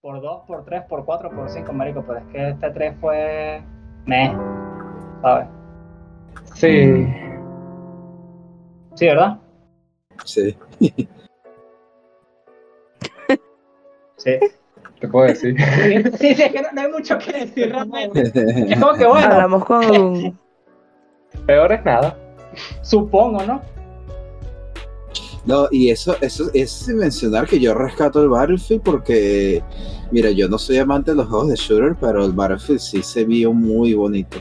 por 2, por 3, por 4, por 5, marico, pero es que este 3 fue... Meh, ¿sabes? Sí. Sí, ¿verdad? Sí. Sí. ¿Te puedo decir? Sí, sí, es que no, no hay mucho que decir realmente. Es como que bueno, Hablamos con. Peor es nada. supongo, ¿no? No, y eso, eso es sin mencionar que yo rescato el Battlefield porque, mira, yo no soy amante de los juegos de shooter, pero el Battlefield sí se vio muy bonito.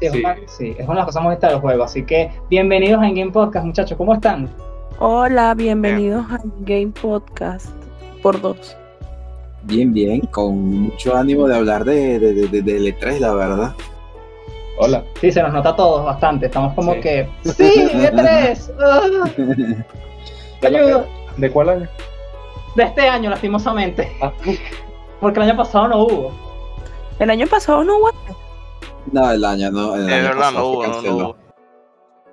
Sí, es, Sí. Una, sí, es una de las cosas más vistas del juego. Así que bienvenidos a En Game Podcast, muchachos. ¿Cómo están? Hola, bienvenidos a Game Podcast por dos. Bien, bien, con mucho ánimo de hablar de, de, de, de- del E3, la verdad. Hola. Sí, se nos nota a todos bastante. Estamos como Sí. que. ¡Sí! ¡E3! ¡Ah! ¡Ayuda! ¿De cuál año? De este año, lastimosamente. Ah, Porque el año pasado no hubo. El año pasado no hubo. No, el año no. El De año verdad, hubo, no hubo.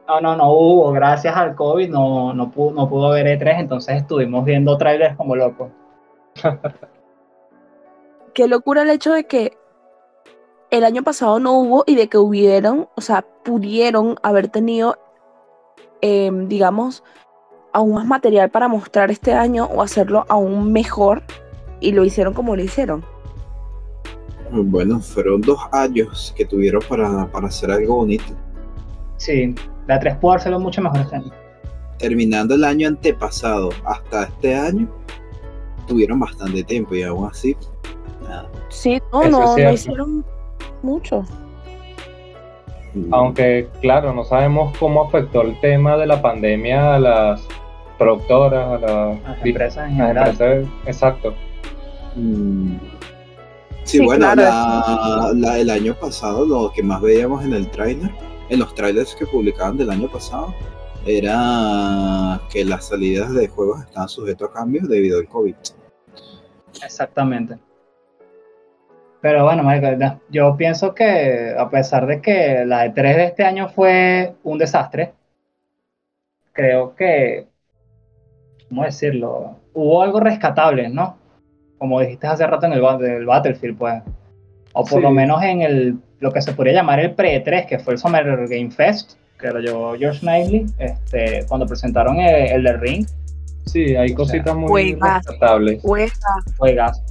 No, no, no hubo. Gracias al COVID no, no, pudo, no pudo haber E3. Entonces estuvimos viendo trailers como locos. Qué locura el hecho de que el año pasado no hubo y de que hubieron, o sea, pudieron haber tenido, em, digamos, aún más material para mostrar este año o hacerlo aún mejor y lo hicieron como lo hicieron. Bueno, fueron dos años que tuvieron para, para hacer algo bonito. Sí, la 3 pudo hacerlo mucho mejor este año. Terminando el año antepasado hasta este año, tuvieron bastante tiempo y aún así, nada. Sí, no, Eso no, no hicieron mucho. Aunque, claro, no sabemos cómo afectó el tema de la pandemia a las productoras, a las, Las empresas en general. empresas. Exacto. Mm. Sí, Sí, bueno, claro, la- la- el año pasado lo que más veíamos en el tráiler, en los trailers que publicaban del año pasado, era que las salidas de juegos estaban sujetos a cambios debido al COVID. Exactamente. Pero bueno, marico, no, yo pienso que a pesar de que la E3 de este año fue un desastre, creo que, ¿cómo decirlo? Hubo algo rescatable, ¿no? Como dijiste hace rato en el, Battlefield, pues. O por Sí. lo menos en el, lo que se podría llamar el pre-3, que fue el Summer Game Fest, que lo llevó George Knightley, este, cuando presentaron el, el de Ring, Sí, hay cositas muy rescatables. Juega. juegas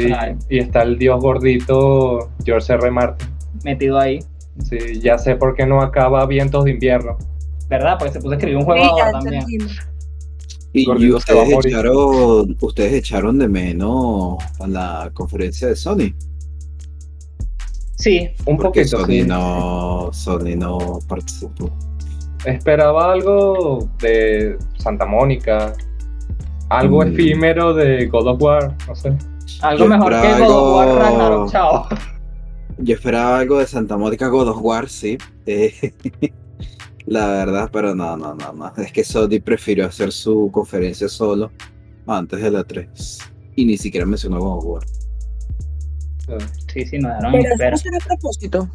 Sí, y está el dios gordito George R. Martin. metido ahí. Sí, ya sé por qué no acaba Vientos de Invierno. ¿Verdad? Porque se puso a escribir un juego Sí, ahora ya también. Y, a ustedes, echaron, ustedes echaron de menos a la conferencia de Sony. Sí, Un Porque poquito, Sony sí. no, Sony no participó. Esperaba algo de Santa Mónica, algo Mm. efímero de God of War, no sé. Algo Yo mejor que God of War algo- Ragnarok, chao. Yo esperaba algo de Santa Mónica God of War, sí. Eh, la verdad, pero no, no, no, no. Es que Sony prefirió hacer su conferencia solo antes de la 3. Y ni siquiera mencionó God of War. Sí, sí, eso no a propósito.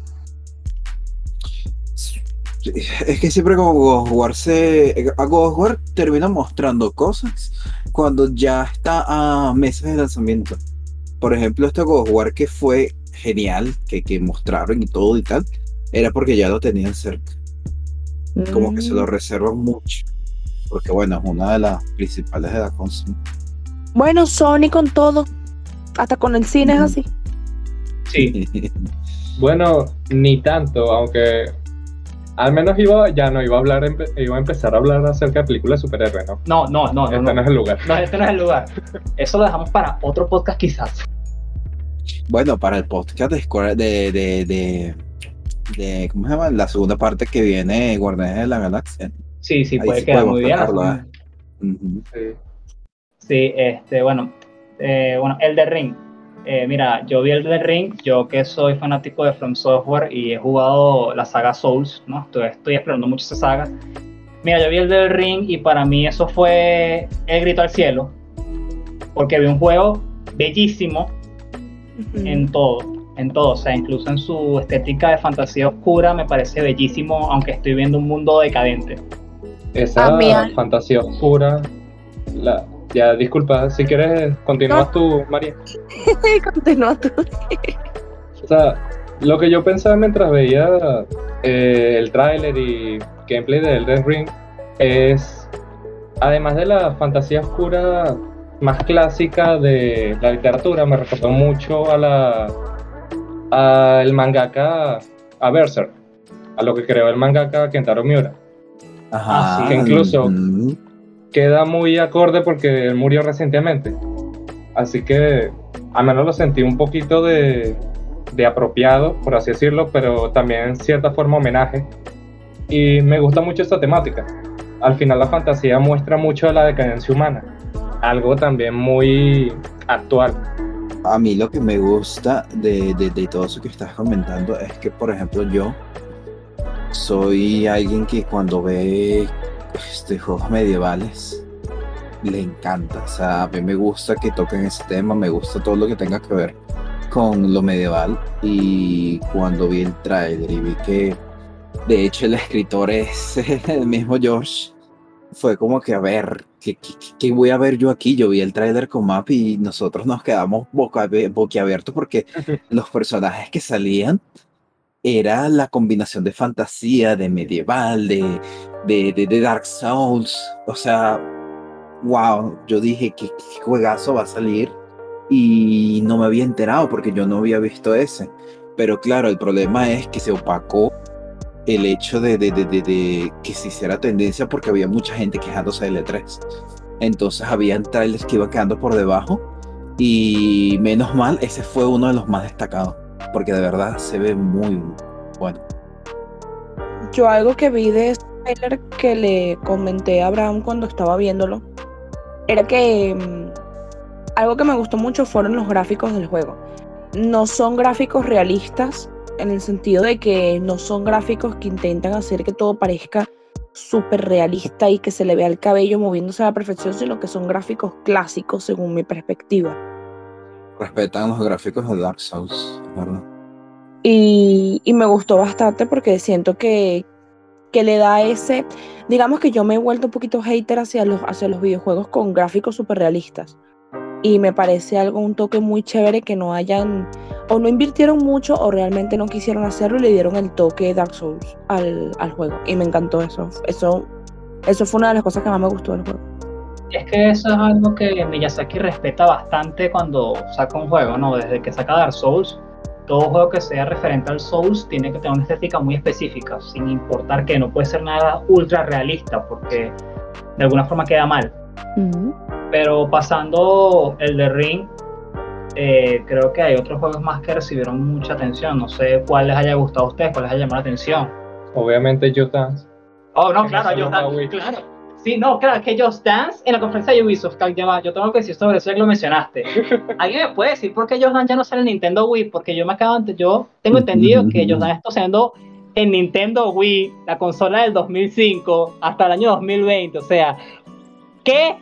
Es que siempre con God of War se. A God of War termina mostrando cosas cuando ya está a meses de lanzamiento. Por ejemplo, este God of War que fue genial, que, que mostraron y todo y tal, era porque ya lo tenían cerca. Como que se lo Mm. reservan mucho. Porque bueno, es una de las principales de la consola. Bueno, Sony con todo. Hasta con el cine es Ujú. así. Sí, Bueno, ni tanto, aunque al menos iba, ya no iba a hablar, empe- iba a empezar a hablar acerca de películas de superhéroes, ¿no? no, no, no, no. este no. no es el lugar. No, este no es el lugar. Eso lo dejamos para otro podcast quizás. Bueno, para el podcast de, Square- de, de, de, de- ¿Cómo se llama? La segunda parte que viene Guardianes de la Galaxia. Sí, sí, Ahí puede sí quedar muy bien. ¿eh? Sí. Sí, este, bueno, eh, bueno, el de Ring. Eh, mira, yo vi el de Ring, yo que soy fanático de From Software y he jugado la saga Souls, ¿no? Estoy, estoy explorando mucho esa saga. Mira, yo vi el del Ring y para mí eso fue el grito al cielo, porque vi un juego bellísimo en todo, en todo, o sea, incluso en su estética de fantasía oscura me parece bellísimo, aunque estoy viendo un mundo decadente. Esa A mí al- fantasía oscura, la, Ya, disculpa, si quieres, continúas tú, María. Continúa tú. O sea, lo que yo pensaba mientras veía eh, el tráiler y gameplay de Elden Ring es, además de la fantasía oscura más clásica de la literatura, me recordó mucho a la a el mangaka a Berserk, a lo que creó el mangaka Kentaro Miura. Ajá. que incluso- mm, Queda muy acorde porque él murió recientemente. Así que al menos lo sentí un poquito de, de apropiado, por así decirlo, pero también en cierta forma homenaje. Y me gusta mucho esta temática. Al final la fantasía muestra mucho de la decadencia humana, algo también muy actual. A mí lo que me gusta de, de- de todo eso que estás comentando es que, por ejemplo, yo soy alguien que cuando ve este, juegos medievales le encanta. O sea, a mí me gusta que toquen ese tema, me gusta todo lo que tenga que ver con lo medieval. Y cuando vi el trailer y vi que, de hecho, el escritor es el mismo George, fue como que, a ver, ¿qué, qué, qué- voy a ver yo aquí? Yo vi el tráiler con Map y nosotros nos quedamos boca, boquiabiertos porque los personajes que salían era la combinación de fantasía, de medieval, de, de, de, Dark Souls. O sea, wow, yo dije que juegazo va a salir y no me había enterado porque yo no había visto ese. Pero claro, el problema es que se opacó el hecho de, de, de, de- de que se hiciera tendencia porque había mucha gente quejándose del E3. Entonces habían trailers que iban quedando por debajo y menos mal, ese fue uno de los más destacados porque de verdad se ve muy bueno. Yo algo que vi de ese trailer que le comenté a Abraham cuando estaba viéndolo era que mm, algo que me gustó mucho fueron los gráficos del juego. No son gráficos realistas en el sentido de que no son gráficos que intentan hacer que todo parezca súper realista y que se le vea el cabello moviéndose a la perfección, sino que son gráficos clásicos según mi perspectiva. Respetan los gráficos de Dark Souls, ¿verdad? Y, me gustó bastante porque siento que, que le da ese, digamos que yo me he vuelto un poquito hater hacia los, hacia los videojuegos con gráficos súper realistas. Y me parece algo, un toque muy chévere que no hayan, o no invirtieron mucho o realmente no quisieron hacerlo y le dieron el toque Dark Souls al, al juego. Y me encantó eso. Eso, eso fue una de las cosas que más me gustó del juego. Es que eso es algo que Miyazaki respeta bastante cuando saca un juego, ¿no? Desde que saca Dark Souls, todo juego que sea referente al Souls tiene que tener una estética muy específica, sin importar que no puede ser nada ultra realista, porque de alguna forma queda mal. Pero pasando el de Ring, eh, creo que hay otros juegos más que recibieron mucha atención. No sé cuál les haya gustado a ustedes, cuál les haya llamado la atención. Obviamente Just Dance. Oh, no, claro, Just Dance, claro. Sí, no, claro, que Just Dance en la conferencia de Ubisoft, ya va, yo tengo que decir sobre eso, ya que lo mencionaste. ¿Alguien me puede decir por qué Just Dance ya no sale en Nintendo Wii? Porque yo me acabo de, yo tengo entendido que Just Dance está saliendo en Nintendo Wii, la consola del 2005, hasta el año 2020, o sea, ¿qué?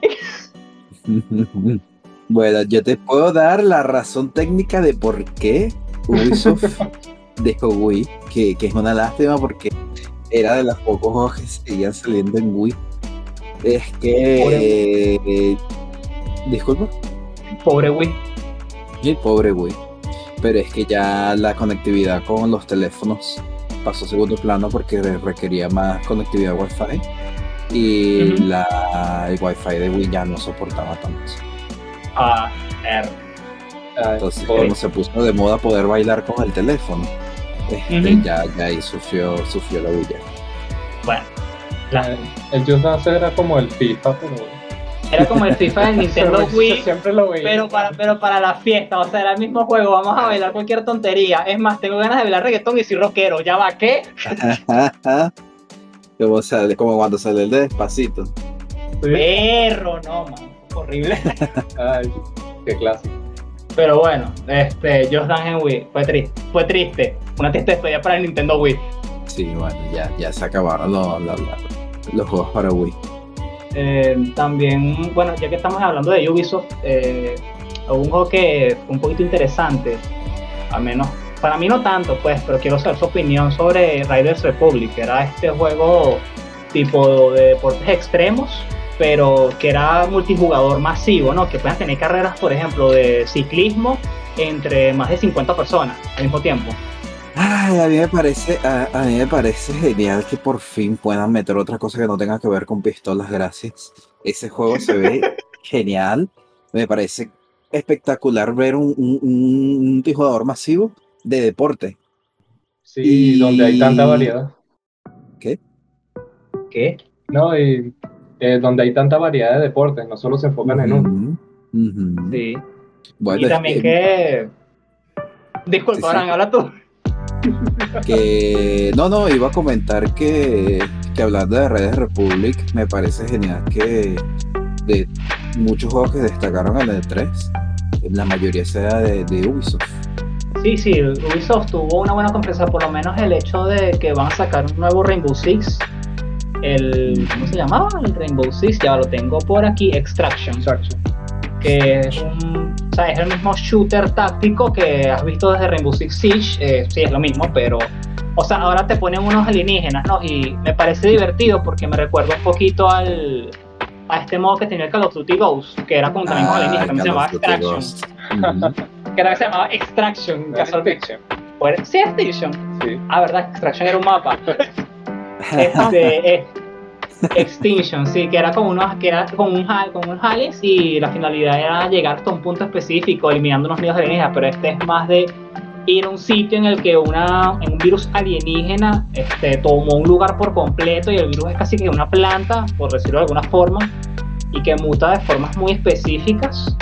Bueno, yo te puedo dar la razón técnica de por qué Ubisoft dejó Wii, que, que es una lástima porque era de los pocos juegos que seguían saliendo en Wii. Es que... eh, disculpa. Pobre Wii. Sí, pobre Wii. Pero es que ya la conectividad con los teléfonos pasó a segundo plano porque re- requería más conectividad Wi-Fi. Y la, el Wi-Fi de Wii ya no soportaba tanto. Ah, er, Entonces, cuando se puso de moda poder bailar con el teléfono, este, ya, ya ahí sufrió, sufrió la ya. bueno, la- el Just Dance era como el FIFA, pero. era como el FIFA del Nintendo Pero Wii. Siempre lo veía. Pero para, pero para la fiesta, o sea, era el mismo juego, vamos a bailar cualquier tontería. Es más, tengo ganas de bailar reggaetón y soy rockero, ¿ya va qué? como, sale, como cuando sale el de despacito. Perro, no, man, horrible. Ay, qué clásico. Pero bueno, este, Just Dance en Wii, fue triste, fue triste. Una triste despedida para el Nintendo Wii. Sí, bueno, ya, ya se acabaron los, los, juegos para Wii. Eh, también, bueno, ya que estamos hablando de Ubisoft, eh, hubo un juego que fue un poquito interesante, al menos para mí no tanto, pues, pero quiero saber su opinión sobre Riders Republic, que era este juego tipo de deportes extremos, pero que era multijugador masivo, ¿no? Que puedan tener carreras, por ejemplo, de ciclismo entre más de 50 personas al mismo tiempo. Ay, a mí me parece, a, a mí me parece genial que por fin puedan meter otra cosa que no tenga que ver con pistolas, gracias. Ese juego se ve genial. Me parece espectacular ver un, un, un multijugador masivo de deporte. Sí, Y- donde hay tanta variedad. ¿Qué? ¿Qué? No, y eh, donde hay tanta variedad de deportes, no solo se enfocan en uno. Ujú, ujú. Sí. Bueno, y es también que- que... Disculpa, Sí, sí. Habla tú. que no, no, iba a comentar que, que hablando de Redes Republic, me parece genial que de muchos juegos que destacaron en el 3, la mayoría sea de, de Ubisoft. Sí, sí, Ubisoft tuvo una buena conferencia, por lo menos el hecho de que van a sacar un nuevo Rainbow Six. El, ¿Cómo se llamaba? El Rainbow Six, ya lo tengo por aquí, Extraction. Exacto. que es, un, sea, es el mismo shooter táctico que has visto desde Rainbow Six Siege, eh, sí es lo mismo, pero, o sea, ahora te ponen unos alienígenas, ¿no? Y me parece divertido porque me recuerda un poquito al, a este modo que tenía el Call of Duty Ghost, que era como también con Ah, alienígenas, también se llamaba Extraction, que también se llamaba Extraction, casualmente. Fue- Sí, Extraction. Sí. Ah, verdad, Extraction era un mapa. Este, eh, Extinction, sí, que era con unos, que era con un con unos Hales y la finalidad era llegar hasta un punto específico eliminando unos nidos alienígenas, pero este es más de ir a un sitio en el que una, en un virus alienígena este, tomó un lugar por completo y el virus es casi que una planta, por decirlo de alguna forma, y que muta de formas muy específicas.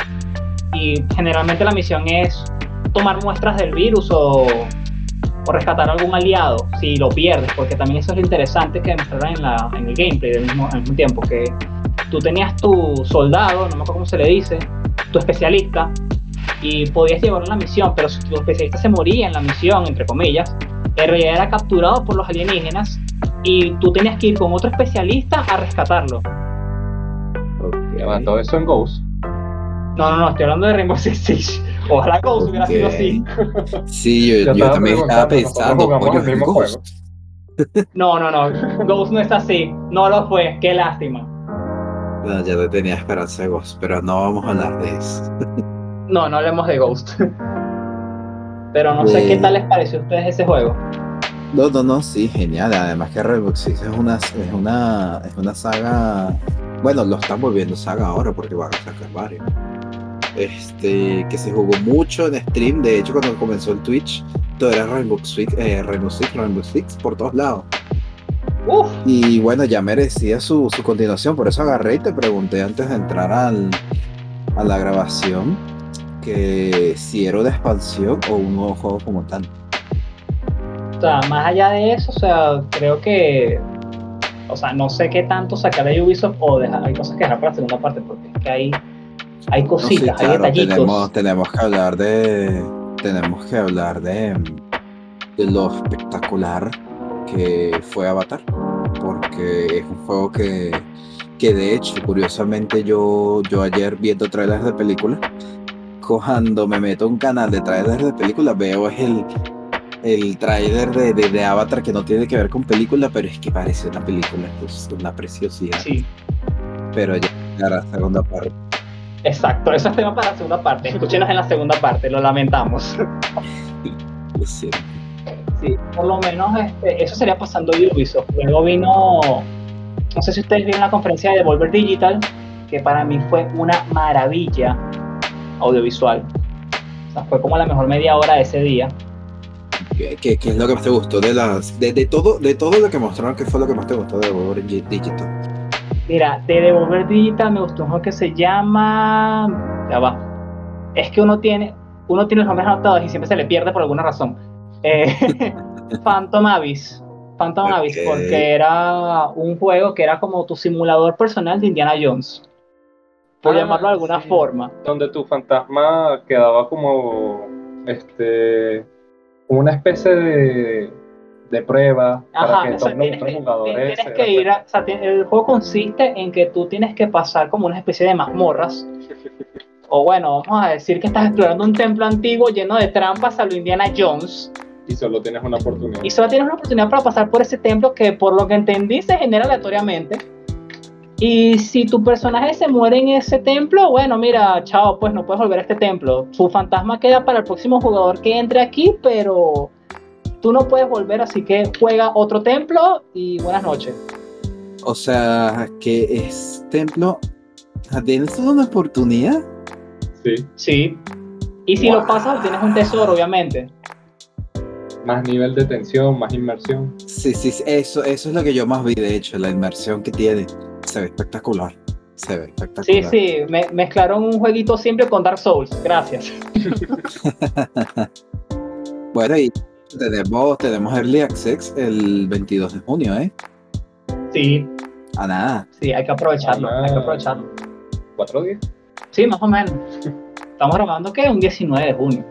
Y generalmente la misión es tomar muestras del virus o, o rescatar a algún aliado si lo pierdes, porque también eso es lo interesante que mostraron en, la, en el gameplay del mismo, al mismo tiempo, que tú tenías tu soldado, no me acuerdo cómo se le dice, tu especialista, y podías llevarlo en la misión, pero si tu especialista se moría en la misión, entre comillas, en realidad era capturado por los alienígenas y tú tenías que ir con otro especialista a rescatarlo. Todo eso en Ghost. No, no, no, estoy hablando de Rainbow Six Siege. Ojalá Ghost hubiera sido así. Sí, yo, Yo yo estaba también estaba pensando, coño, el mismo Ghost. No, no, no, Ghost no es así. No lo fue, qué lástima. No, ya te tenía esperanza de Ghost, pero no vamos a hablar de eso. No, no hablemos de Ghost. Pero no sé qué tal les pareció a ustedes ese juego. No, no, no, sí, genial. Además que Rainbow Six es una, es una, es una saga. Bueno, lo están volviendo saga ahora porque van a sacar varios. Este, que se jugó mucho en stream. De hecho, cuando comenzó el Twitch, todo era Rainbow Six, eh, Rainbow Six, Rainbow Six por todos lados. Y bueno, ya merecía su, su continuación. Por eso agarré y te pregunté antes de entrar al, a la grabación que si era una expansión o un nuevo juego como tal. o sea, más allá de eso, o sea, creo que. O sea, no sé qué tanto sacar de Ubisoft o dejar, hay cosas que dejar para la segunda parte, porque es que hay, hay No, sí, cositas, hay claro, detallitos. tenemos, tenemos que hablar de. Tenemos que hablar de, de lo espectacular que fue Avatar. Porque es un juego que, que de hecho, curiosamente, yo, yo ayer viendo trailers de películas, cuando me meto a un canal de trailers de películas, veo es el, el trailer de, de, de Avatar que no tiene que ver con película, pero es que parece una película, es una preciosidad. Sí, Pero ya la segunda parte. Exacto. Eso es tema para la segunda parte. Escúchenos en la segunda parte, lo lamentamos. lo siento. Sí, por lo menos este, eso sería pasando Ubisoft. Luego vino, no sé si ustedes vieron la conferencia de Devolver Digital, que para mí fue una maravilla audiovisual. O sea, fue como la mejor media hora de ese día. ¿Qué, qué, qué es lo que más te gustó de las de, de todo de todo lo que mostraron? ¿Qué fue lo que más te gustó de Gi- Digital? Mira, de Devolver Digital me gustó un juego que se llama. Ya va. Es que uno tiene, uno tiene los nombres anotados y siempre se le pierde por alguna razón. Eh, Phantom Abyss. Phantom Abyss, porque era un juego que era como tu simulador personal de Indiana Jones. Por Ah, llamarlo de alguna sí. forma. Donde tu fantasma quedaba como. Este. como una especie de. De prueba Ajá, para que o sea, todos los tienes, otros que, jugadores. tienes se que dieran ir a, o sea, ti- el juego consiste en que tú tienes que pasar como una especie de mazmorras o bueno, vamos a decir que estás explorando un templo antiguo lleno de trampas a lo Indiana Jones y solo tienes una oportunidad. y solo tienes una oportunidad para pasar por ese templo que por lo que entendí se genera aleatoriamente Y si tu personaje se muere en ese templo, bueno, mira, chao, pues no puedes volver a este templo. Su fantasma queda para el próximo jugador que entre aquí, pero tú no puedes volver, así que juega otro templo y buenas noches. O sea, que es templo. ¿Tienes una oportunidad? Sí. Sí. Y si lo pasas, tienes un tesoro, obviamente. Más nivel de tensión, más inmersión. Sí, sí, sí, eso, eso es lo que yo más vi, de hecho, la inmersión que tiene. Se ve espectacular. Se ve Sí, espectacular. sí, me- mezclaron un jueguito siempre con Dark Souls. Gracias. Bueno, y tenemos, tenemos Early Access el 22 de junio, ¿eh? Sí, A nada. sí, hay que aprovecharlo, Ah. hay que aprovecharlo. ¿Cuatro días? Sí, más o menos. Estamos grabando que un 19 de junio.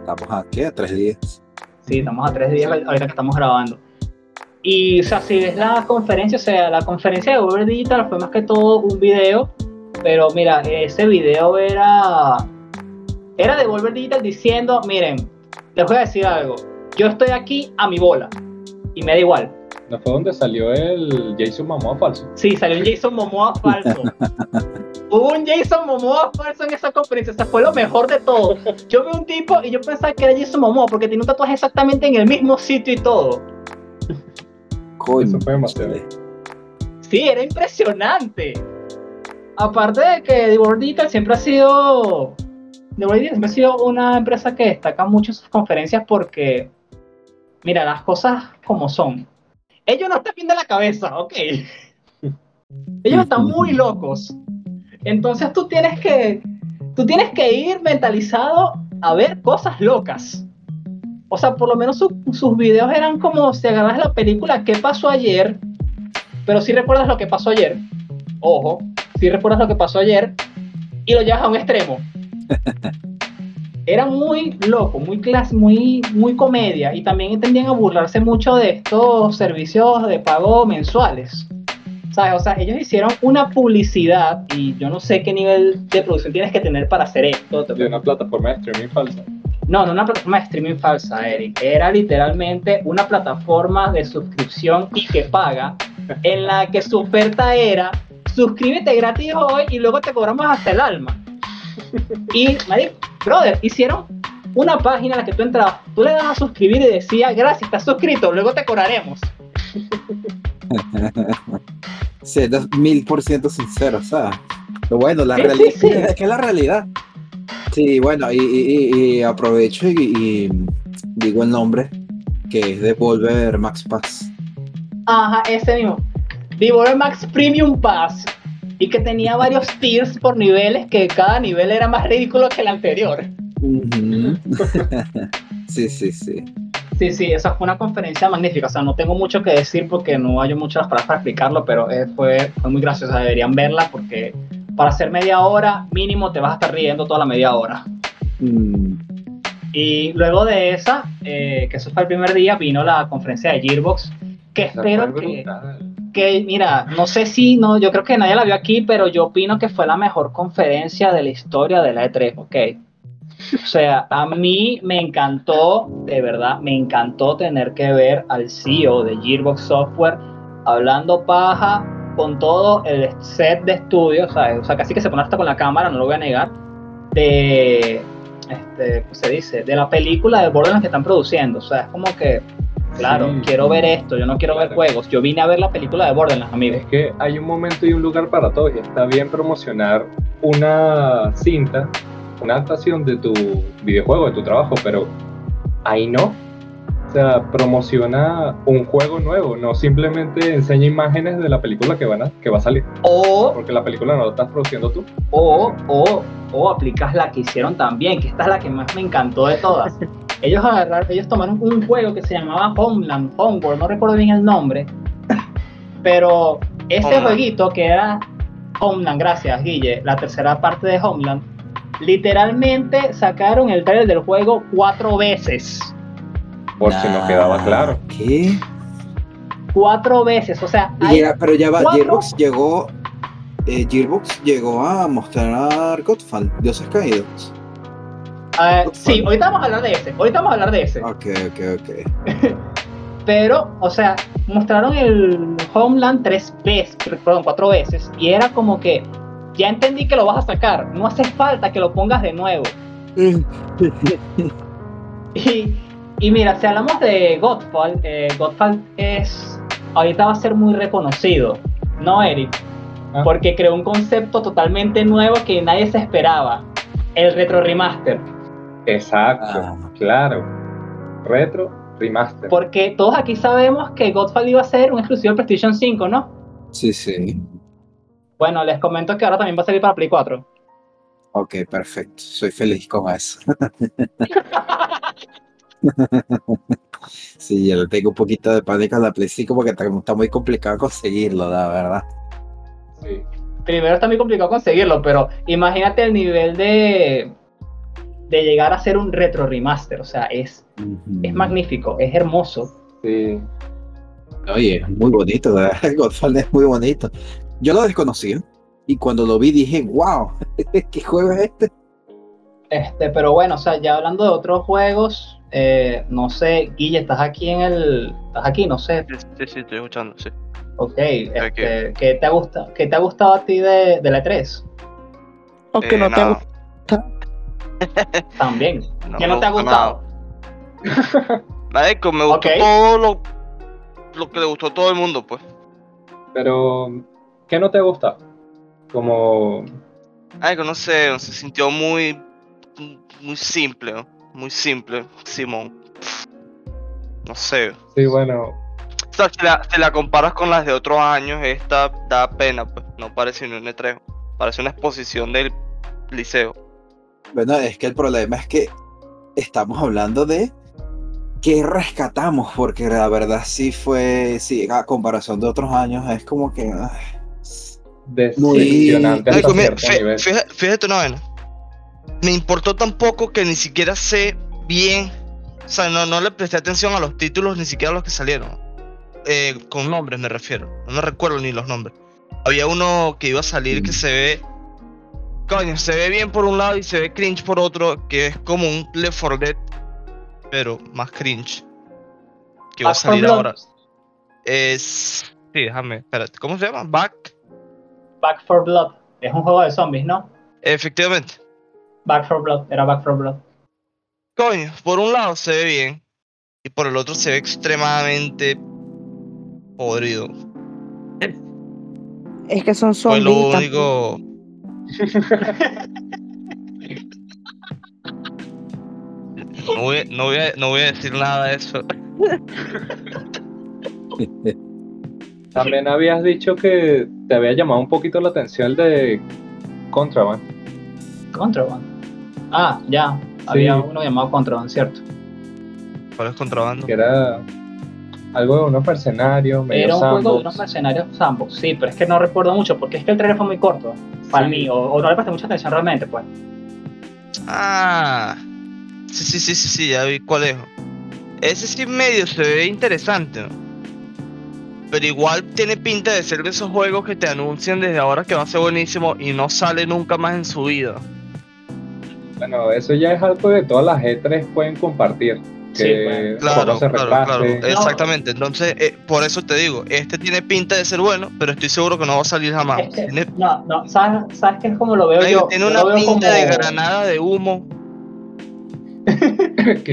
Estamos aquí a tres días. Sí, estamos a tres días ahorita que estamos grabando. Y, o sea, si ves la conferencia, o sea, la conferencia de Uber Digital fue más que todo un video, pero mira, ese video era, era de Volver Digital diciendo, miren, les voy a decir algo, yo estoy aquí a mi bola, y me da igual. ¿No fue donde salió el Jason Momoa falso? Sí, salió un Jason Momoa falso. Hubo un Jason Momoa falso en esa conferencia, o sea, fue lo mejor de todo. Yo vi un tipo y yo pensaba que era Jason Momoa porque tiene un tatuaje exactamente en el mismo sitio y todo. Coño. Eso fue demasiado. Sí, era impresionante. Aparte de que Devor Digital siempre ha sido. Devor Digital siempre ha sido una empresa que destaca mucho sus conferencias porque. Mira, las cosas como son. Ellos no están bien de la cabeza, ok. Ellos están muy locos. Entonces tú tienes que. Tú tienes que ir mentalizado a ver cosas locas. O sea, por lo menos su- sus videos eran como si agarras la película ¿Qué pasó ayer? Pero si recuerdas lo que pasó ayer. Ojo, si recuerdas lo que pasó ayer y lo llevas a un extremo. Era muy loco, muy clase, muy, muy comedia y también tendían a burlarse mucho de estos servicios de pago mensuales. ¿Sabes? O sea, ellos hicieron una publicidad y yo no sé qué nivel de producción tienes que tener para hacer esto. De una plataforma de streaming falsa. No, no una plataforma de streaming falsa, Eric. Era literalmente una plataforma de suscripción y que paga, en la que su oferta era suscríbete gratis hoy y luego te cobramos hasta el alma. Y, marico, brother, hicieron una página en la que tú entrabas, tú le das a suscribir y decía, gracias, estás suscrito, luego te cobraremos. Siendo mil por ciento sincero, ¿sabes? Pero bueno, la Sí, realidad sí, sí. es que es la realidad. Sí, bueno, y, y- y- y aprovecho y, y digo el nombre, que es Devolver Max Pass. Ajá, ese mismo. Devolver Max Premium Pass. Y que tenía varios tiers por niveles, que cada nivel era más ridículo que el anterior. Sí, sí, sí. Sí, sí, esa fue una conferencia magnífica. O sea, no tengo mucho que decir porque no hay muchas palabras para explicarlo, pero eh, fue, fue muy graciosa. Deberían verla porque para hacer media hora, mínimo te vas a estar riendo toda la media hora. Mm, Y luego de esa, eh, que eso fue el primer día, vino la conferencia de Gearbox, que espero que, brutal. Que, mira, no sé si, no, yo creo que nadie la vio aquí, pero yo opino que fue la mejor conferencia de la historia de la E3, ¿ok? O sea, a mí me encantó, de verdad, me encantó tener que ver al CEO de Gearbox Software hablando paja con todo el set de estudio, ¿sabes? O sea, casi que se pone hasta con la cámara, no lo voy a negar, de, este, ¿cómo se dice? De la película de Borderlands que están produciendo. O sea, es como que, claro, Sí, quiero ver esto, yo no quiero ver Claro. juegos, yo vine a ver la película de Borderlands, amigo. Es que hay un momento y un lugar para todos y está bien promocionar una cinta, una adaptación de tu videojuego, de tu trabajo, pero ahí no. O sea, promociona un juego nuevo, no simplemente enseña imágenes de la película que, van a, que va a salir, O, porque la película no la estás produciendo tú. o, o, o aplicas la que hicieron también, que esta es la que más me encantó de todas. Ellos agarraron, ellos tomaron un juego que se llamaba Homeland, Homeworld, no recuerdo bien el nombre, pero ese Homeland. jueguito que era Homeland, gracias Guille, la tercera parte de Homeland, literalmente sacaron el trailer del juego cuatro veces. Por si no quedaba Nah, claro. ¿Qué? Cuatro veces, o sea, Y hay- ya- pero ya va, cuatro- Gearbox llegó. eh, Gearbox llegó a mostrar Godfall, Dioses Caídos. Ah, sí, ahorita vamos a hablar de ese, ahorita vamos a hablar de ese. Ok, ok, ok. Pero, o sea, mostraron el Homeland tres veces, perdón, cuatro veces, y era como que ya entendí que lo vas a sacar, no hace falta que lo pongas de nuevo. Y, y mira, si hablamos de Godfall, eh, Godfall es, ahorita va a ser muy reconocido, ¿no, Eric? Ah. Porque creó un concepto totalmente nuevo que nadie se esperaba, el retro remaster. Exacto, Ah. claro. Retro remaster. Porque todos aquí sabemos que Godfall iba a ser un exclusivo de PlayStation 5, ¿no? Sí, sí. Bueno, les comento que ahora también va a salir para Play 4. Ok, perfecto. Soy feliz con eso. sí, yo le tengo un poquito de pánico a la Play 5 porque está, está muy complicado conseguirlo, la verdad. Sí. Primero está muy complicado conseguirlo, pero imagínate el nivel de, de llegar a ser un retro remaster. O sea, es, es magnífico, es hermoso. Sí. Oye, es muy bonito, Godfall es muy bonito. Yo lo desconocía y cuando lo vi dije, wow, ¿qué juego es este? Este, pero bueno, o sea, ya hablando de otros juegos, eh, no sé, Guille, estás aquí en el. Estás aquí, no sé. Sí, sí, sí, estoy escuchando, sí. Ok, este, ¿qué, te ha gustado, ¿qué te ha gustado a ti de, de la 3? O que Eh, no te nada, gusta. También. no ¿Qué no te ha gusta gustado? nada. Marico, me gustó todo lo, lo que le gustó a todo el mundo, pues. Pero, ¿qué no te gusta? Como, Marico, no sé, se sintió muy, muy simple, ¿no? muy simple, Simón. No sé. sí, bueno, O sea, si la, si la comparas con las de otros años, esta da pena, pues. No parece un E3, parece una exposición del liceo. Bueno, es que el problema es que estamos hablando de qué rescatamos, porque la verdad sí fue, sí, a comparación de otros años, es como que... ay, decepcionante mira, nivel. fíjate, fíjate una vaina. Me importó tampoco que ni siquiera sé bien. O sea, no, no le presté atención a los títulos, ni siquiera a los que salieron. Eh, con nombres me refiero. No me recuerdo ni los nombres. Había uno que iba a salir que se ve. Coño, se ve bien por un lado y se ve cringe por otro, que es como un Left 4 Dead, pero más cringe. Que va a 4 salir Blood. ahora. Es. Sí, déjame, espérate. ¿Cómo se llama? Back. Back for Blood. Es un juego de zombies, ¿no? Efectivamente. Back for Blood. Era Back for Blood. Coño, por un lado se ve bien y por el otro se ve extremadamente podrido. Es que son Fue zombies. lo y tam- único. No voy, no, voy a, no voy a decir nada de eso. También habías dicho que te había llamado un poquito la atención el de Contraband. Contraband. Ah, ya. Había uno llamado Contraband, ¿cierto? ¿Cuál es contrabando? que era algo de unos mercenarios, medio Era un juego de unos mercenarios sandbox, sí, pero es que no recuerdo mucho porque es que el trailer fue muy corto para Sí. mí, o, o no le presté mucha atención realmente, pues. Ah, sí, sí, sí, sí, sí, ya vi cuál es. Ese sí medio se ve interesante, ¿no? Pero igual tiene pinta de ser de esos juegos que te anuncian desde ahora que va a ser buenísimo y no sale nunca más en su vida. Bueno, eso ya es algo que todas las E3 pueden compartir. Sí, Que bueno. Claro, se claro, claro. Exactamente. Entonces, eh, por eso te digo, este tiene pinta de ser bueno, pero estoy seguro que no va a salir jamás. Este- Tiene, no, no, ¿sabes, ¿sabes qué es como lo veo Ay, yo? tiene Yo una pinta como- de granada de humo. Que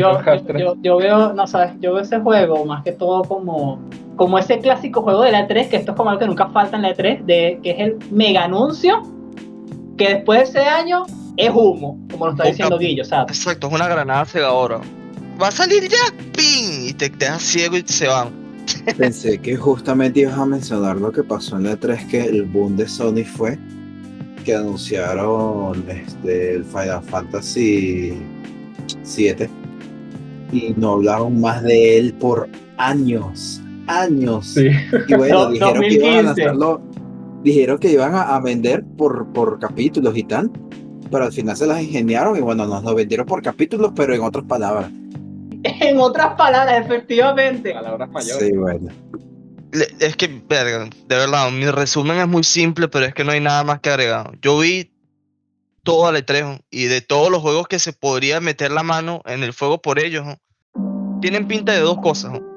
Yo, veo, no sabes, yo veo ese juego más que todo como, como ese clásico juego de la E3, que esto es como algo que nunca falta en la E3, de, que es el mega anuncio, que después de ese año es humo, como lo está diciendo Guillo, o sea, Exacto, es una granada cegadora. Va a salir ya, ¡ping! Y te dejas ciego y se van. Pensé que justamente ibas a mencionar lo que pasó en la 3, que el boom de Sony fue que anunciaron este, el Final Fantasy 7 y no hablaron más de él por años, años. Sí. Y bueno, dijeron que iban a 2015. lanzarlo, dijeron que iban a, a vender por, por capítulos y tal, pero al final se las ingeniaron y bueno, nos lo vendieron por capítulos, pero en otras palabras. En otras palabras, efectivamente. Palabras mayores. Sí, bueno. Es que, verga, de verdad, mi resumen es muy simple, pero es que no hay nada más que agregar. Yo vi todo el E3 y de todos los juegos que se podría meter la mano en el fuego por ellos, ¿no? tienen pinta de dos cosas. ¿no?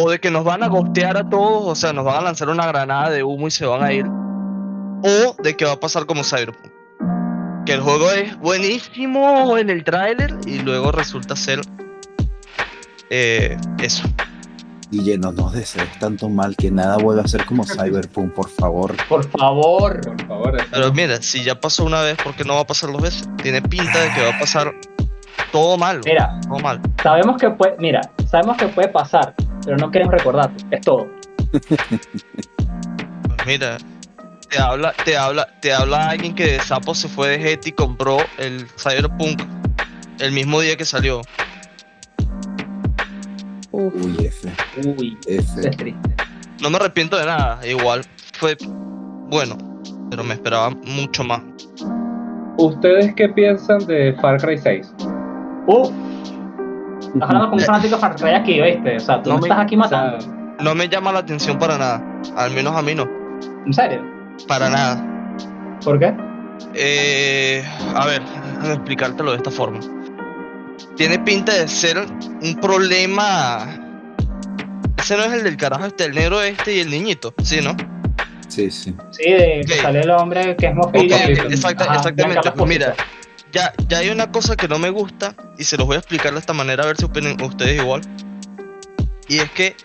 o de que nos van a gostear a todos, o sea, nos van a lanzar una granada de humo y se van a ir, o de que va a pasar como Cyberpunk. Que el juego es buenísimo en el tráiler y luego resulta ser eh, eso. Guille, no nos desees tanto mal que nada vuelva a ser como Cyberpunk, por favor. Por favor. Por favor, Pero no- mira, si ya pasó una vez, ¿por qué no va a pasar dos veces? Tiene pinta de que va a pasar todo malo. Mira, Todo mal. sabemos que puede, mira, sabemos que puede pasar, pero no queremos recordar. Es todo. Pues mira, te habla, te habla, te habla alguien que de sapo se fue de Jet y compró el Cyberpunk el mismo día que salió. Uf. Uy, F, Uy, F. es triste. No me arrepiento de nada, igual fue bueno, pero me esperaba mucho más. ¿Ustedes qué piensan de Far Cry 6? Uf. Estás hablando con un fanático de Far Cry aquí, ¿viste? O sea, tú No me- estás aquí O sea, matando. No me llama la atención para nada, al menos a mí no, ¿En serio? para nada. ¿Por qué? Eh, a ver, explicártelo de esta forma. Tiene pinta de ser un problema. Ese no es el del carajo este, el negro este y el niñito, ¿sí, no? Sí, sí. Sí, de que sale el hombre que es Ok, mofilla. y- exacta- ajá, exactamente. Pues mira, ya, ya hay una cosa que no me gusta y se los voy a explicar de esta manera a ver si opinan ustedes igual. Y es que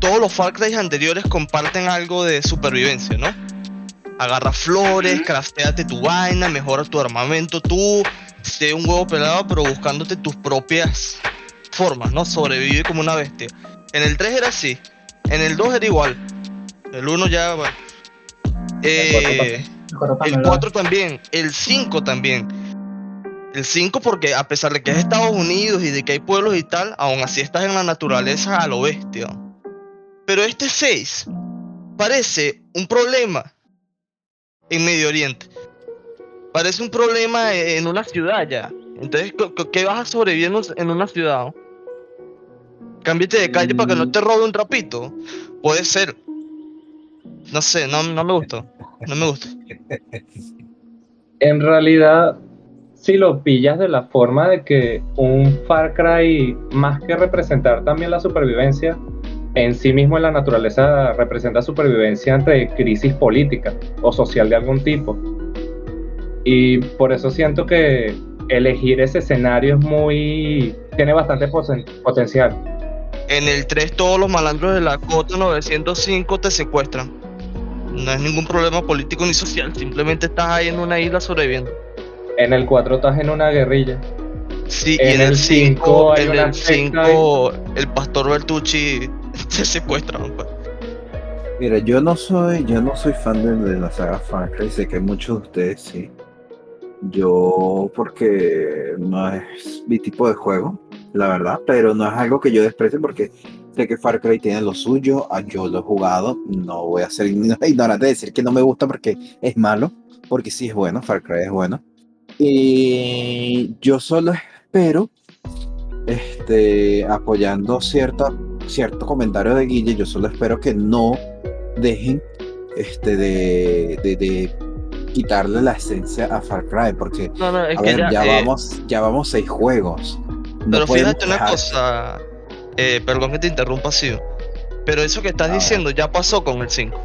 todos los Far Cry anteriores comparten algo de supervivencia, ¿no? Agarra flores, crafteate tu vaina, mejora tu armamento, tú, sé un huevo pelado, pero buscándote tus propias formas, ¿no? Sobrevive como una bestia. En el 3 era así, en el 2 era igual. El 1 ya, bueno. Eh, el también, 4 también, el 5 también. El 5 porque a pesar de que es Estados Unidos y de que hay pueblos y tal, aún así estás en la naturaleza a lo bestia. Pero este 6 parece un problema en Medio Oriente. Parece un problema en una ciudad ya. Entonces, ¿co- co- ¿qué vas a sobrevivir en un- en una ciudad? Cámbiate de calle para que no te robe un trapito. Puede ser. No sé, no, no me gustó. No me gusta. en realidad, si lo pillas de la forma de que un Far Cry, más que representar también la supervivencia, en sí mismo en la naturaleza representa supervivencia ante crisis política o social de algún tipo. Y por eso siento que elegir ese escenario es muy... tiene bastante poten- potencial. En el 3 todos los malandros de la cota 905 te secuestran. No es ningún problema político ni social, simplemente estás ahí en una isla sobreviviendo. En el 4 estás en una guerrilla. Sí, En y en el el cinco 5, hay en el secta 5 el pastor Bertucci te secuestra. pues. Mira, yo no soy, yo no soy fan de, de la saga Far Cry, sé que muchos de ustedes sí. Yo, porque no es mi tipo de juego, la verdad, pero no es algo que yo desprecie porque sé que Far Cry tiene lo suyo, ah, yo lo he jugado, no voy a ser ign- ignorante de decir que no me gusta porque es malo, porque sí es bueno, Far Cry es bueno. Y yo solo espero, este, apoyando cierta, cierto comentario de Guille, yo solo espero que no dejen este de quitarle la esencia a Far Cry, porque No, no, es a que ver, ya. ya, eh, vamos, ya vamos seis juegos. No pero fíjate una dejar- cosa, eh, perdón que te interrumpa así, pero eso que estás diciendo ya pasó con el 5.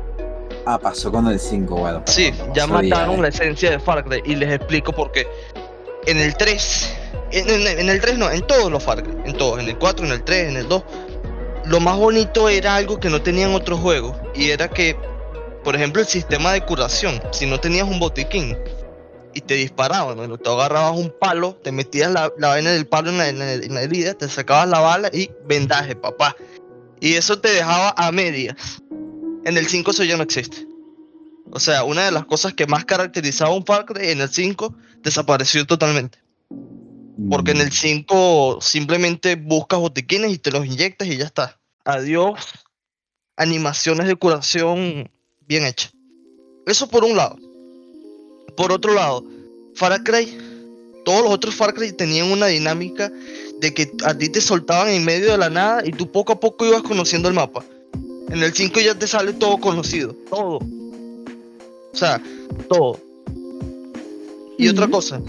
Ah, pasó con el 5, bueno. Sí, no ya sabía, mataron eh. la esencia de Far Cry y les explico por qué. En el 3, en, en- en el 3 no, en todos los Far Cry, en todos, en el 4, en el 3, en el 2, lo más bonito era algo que no tenían otros juegos y era que, por ejemplo, el sistema de curación, si no tenías un botiquín y te disparaban, ¿no? te agarrabas un palo, te metías la, la vaina del palo en la, en la- herida, te sacabas la bala y vendaje, papá. Y eso te dejaba a medias. En el 5 eso ya no existe. O sea, una de las cosas que más caracterizaba un Far en el 5 desapareció totalmente. Porque en el 5 simplemente buscas botiquines y te los inyectas y ya está. Adiós. Animaciones de curación bien hechas. Eso por un lado. Por otro lado, Far Cry, todos los otros Far Cry tenían una dinámica de que a ti te soltaban en medio de la nada y tú poco a poco ibas conociendo el mapa. En el 5 ya te sale todo conocido. Todo. O sea, todo. Y otra cosa,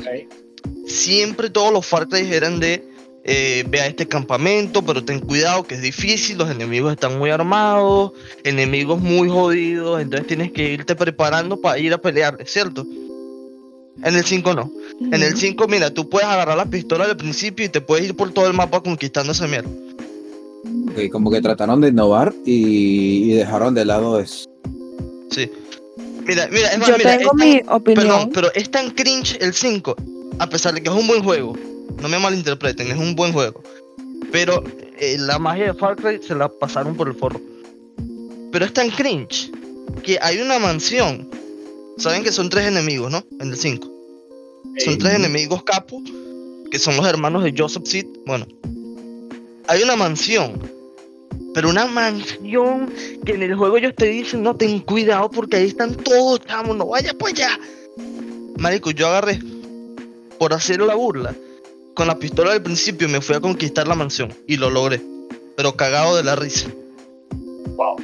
siempre todos los Far Cry eran de eh, ve a este campamento, pero ten cuidado que es difícil, los enemigos están muy armados, enemigos muy jodidos, entonces tienes que irte preparando para ir a pelear, ¿cierto? En el 5 no. En el 5, mira, tú puedes agarrar la pistola al principio y te puedes ir por todo el mapa conquistando esa mierda. Ok, como que trataron de innovar y, y dejaron de lado eso. Sí. Mira, mira, es más, Yo mira, tengo es tan- mi opinión. Perdón, pero es tan cringe el 5, a pesar de que es un buen juego. No me malinterpreten, es un buen juego. Pero eh, la magia de Far Cry se la pasaron por el forro. Pero es tan cringe que hay una mansión. Saben que son tres enemigos, ¿no? En el 5. Son tres enemigos capos, que son los hermanos de Joseph Seed. Bueno, hay una mansión. Pero una mansión que en el juego ellos te dicen, no, ten cuidado porque ahí están todos, chamo, no vayas para allá. Marico, yo agarré por hacer la burla. Con la pistola del principio me fui a conquistar la mansión y lo logré. Pero cagado de la risa. Wow.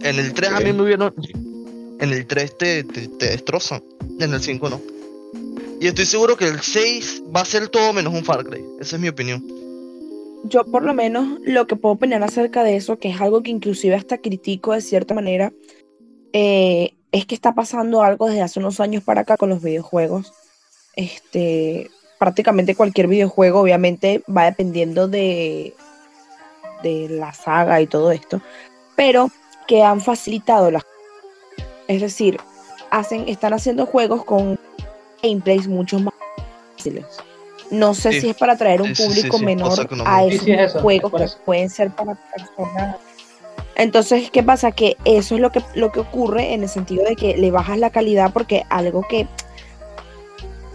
En el 3 a mí me hubieron. En el 3 te, te, te destrozan. En el 5 no. Y estoy seguro que el 6 va a ser todo menos un Far Cry. Esa es mi opinión. Yo por lo menos lo que puedo opinar acerca de eso, que es algo que inclusive hasta critico de cierta manera, eh, es que está pasando algo desde hace unos años para acá con los videojuegos. Este, prácticamente cualquier videojuego obviamente va dependiendo de, de la saga y todo esto, pero que han facilitado las es decir, hacen, están haciendo juegos con gameplays mucho más fáciles. No sé Sí. si es para atraer un Sí, sí, sí, público sí, menor a esos Sí, sí, es eso, juegos que pueden ser para personas. Entonces, ¿qué pasa? Que eso es lo que, lo que ocurre en el sentido de que le bajas la calidad porque algo que